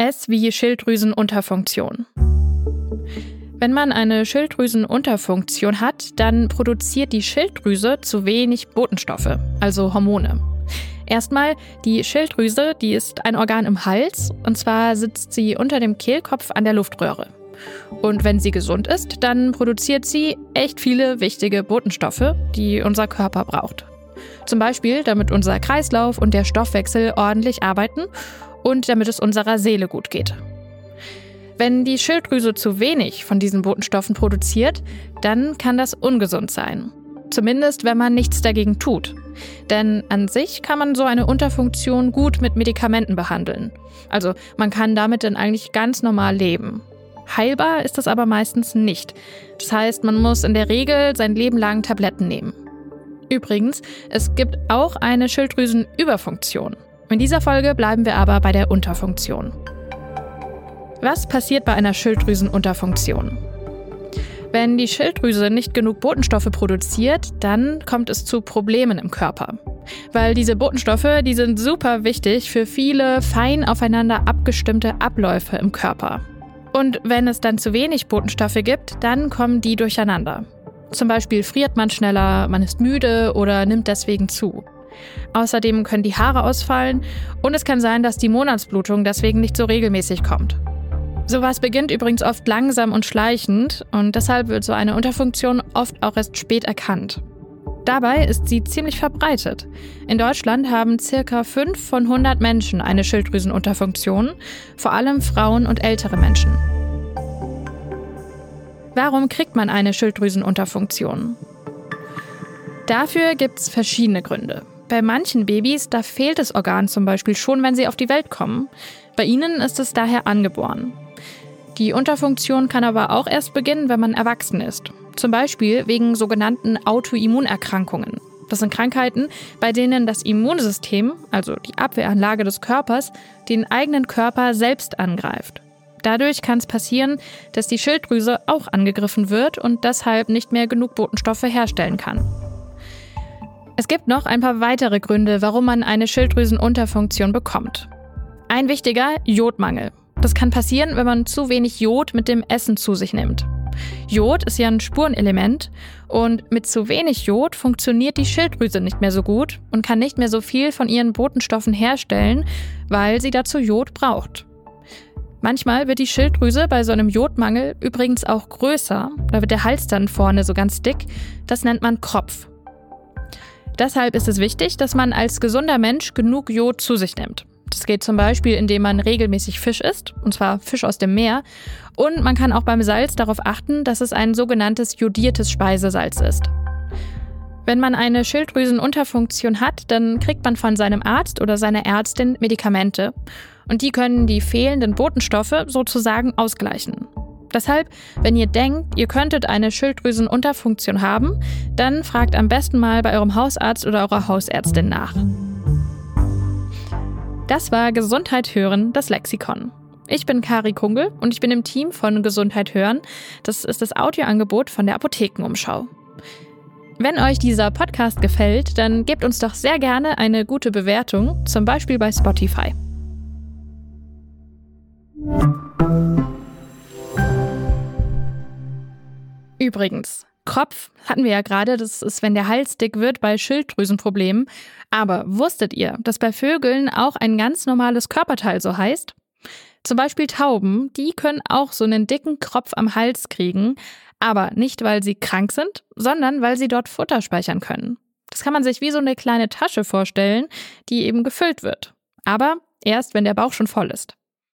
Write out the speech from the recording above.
S wie Schilddrüsenunterfunktion. Wenn man eine Schilddrüsenunterfunktion hat, dann produziert die Schilddrüse zu wenig Botenstoffe, also Hormone. Erstmal, die Schilddrüse, die ist ein Organ im Hals, und zwar sitzt sie unter dem Kehlkopf an der Luftröhre. Und wenn sie gesund ist, dann produziert sie echt viele wichtige Botenstoffe, die unser Körper braucht. Zum Beispiel, damit unser Kreislauf und der Stoffwechsel ordentlich arbeiten und damit es unserer Seele gut geht. Wenn die Schilddrüse zu wenig von diesen Botenstoffen produziert, dann kann das ungesund sein. Zumindest, wenn man nichts dagegen tut. Denn an sich kann man so eine Unterfunktion gut mit Medikamenten behandeln. Also man kann damit dann eigentlich ganz normal leben. Heilbar ist das aber meistens nicht. Das heißt, man muss in der Regel sein Leben lang Tabletten nehmen. Übrigens, es gibt auch eine Schilddrüsenüberfunktion. In dieser Folge bleiben wir aber bei der Unterfunktion. Was passiert bei einer Schilddrüsenunterfunktion? Wenn die Schilddrüse nicht genug Botenstoffe produziert, dann kommt es zu Problemen im Körper. Weil diese Botenstoffe, die sind super wichtig für viele fein aufeinander abgestimmte Abläufe im Körper. Und wenn es dann zu wenig Botenstoffe gibt, dann kommen die durcheinander. Zum Beispiel friert man schneller, man ist müde oder nimmt deswegen zu. Außerdem können die Haare ausfallen und es kann sein, dass die Monatsblutung deswegen nicht so regelmäßig kommt. Sowas beginnt übrigens oft langsam und schleichend und deshalb wird so eine Unterfunktion oft auch erst spät erkannt. Dabei ist sie ziemlich verbreitet. In Deutschland haben circa 5 von 100 Menschen eine Schilddrüsenunterfunktion, vor allem Frauen und ältere Menschen. Warum kriegt man eine Schilddrüsenunterfunktion? Dafür gibt es verschiedene Gründe. Bei manchen Babys, da fehlt das Organ zum Beispiel schon, wenn sie auf die Welt kommen. Bei ihnen ist es daher angeboren. Die Unterfunktion kann aber auch erst beginnen, wenn man erwachsen ist. Zum Beispiel wegen sogenannten Autoimmunerkrankungen. Das sind Krankheiten, bei denen das Immunsystem, also die Abwehranlage des Körpers, den eigenen Körper selbst angreift. Dadurch kann es passieren, dass die Schilddrüse auch angegriffen wird und deshalb nicht mehr genug Botenstoffe herstellen kann. Es gibt noch ein paar weitere Gründe, warum man eine Schilddrüsenunterfunktion bekommt. Ein wichtiger Jodmangel. Das kann passieren, wenn man zu wenig Jod mit dem Essen zu sich nimmt. Jod ist ja ein Spurenelement und mit zu wenig Jod funktioniert die Schilddrüse nicht mehr so gut und kann nicht mehr so viel von ihren Botenstoffen herstellen, weil sie dazu Jod braucht. Manchmal wird die Schilddrüse bei so einem Jodmangel übrigens auch größer, da wird der Hals dann vorne so ganz dick, das nennt man Kropf. Deshalb ist es wichtig, dass man als gesunder Mensch genug Jod zu sich nimmt. Das geht zum Beispiel, indem man regelmäßig Fisch isst, und zwar Fisch aus dem Meer. Und man kann auch beim Salz darauf achten, dass es ein sogenanntes jodiertes Speisesalz ist. Wenn man eine Schilddrüsenunterfunktion hat, dann kriegt man von seinem Arzt oder seiner Ärztin Medikamente. Und die können die fehlenden Botenstoffe sozusagen ausgleichen. Deshalb, wenn ihr denkt, ihr könntet eine Schilddrüsenunterfunktion haben, dann fragt am besten mal bei eurem Hausarzt oder eurer Hausärztin nach. Das war Gesundheit hören, das Lexikon. Ich bin Kari Kungel und ich bin im Team von Gesundheit hören. Das ist das Audioangebot von der Apothekenumschau. Wenn euch dieser Podcast gefällt, dann gebt uns doch sehr gerne eine gute Bewertung, zum Beispiel bei Spotify. Übrigens, Kropf hatten wir ja gerade, das ist, wenn der Hals dick wird bei Schilddrüsenproblemen. Aber wusstet ihr, dass bei Vögeln auch ein ganz normales Körperteil so heißt? Zum Beispiel Tauben, die können auch so einen dicken Kropf am Hals kriegen, aber nicht, weil sie krank sind, sondern weil sie dort Futter speichern können. Das kann man sich wie so eine kleine Tasche vorstellen, die eben gefüllt wird. Aber erst, wenn der Bauch schon voll ist.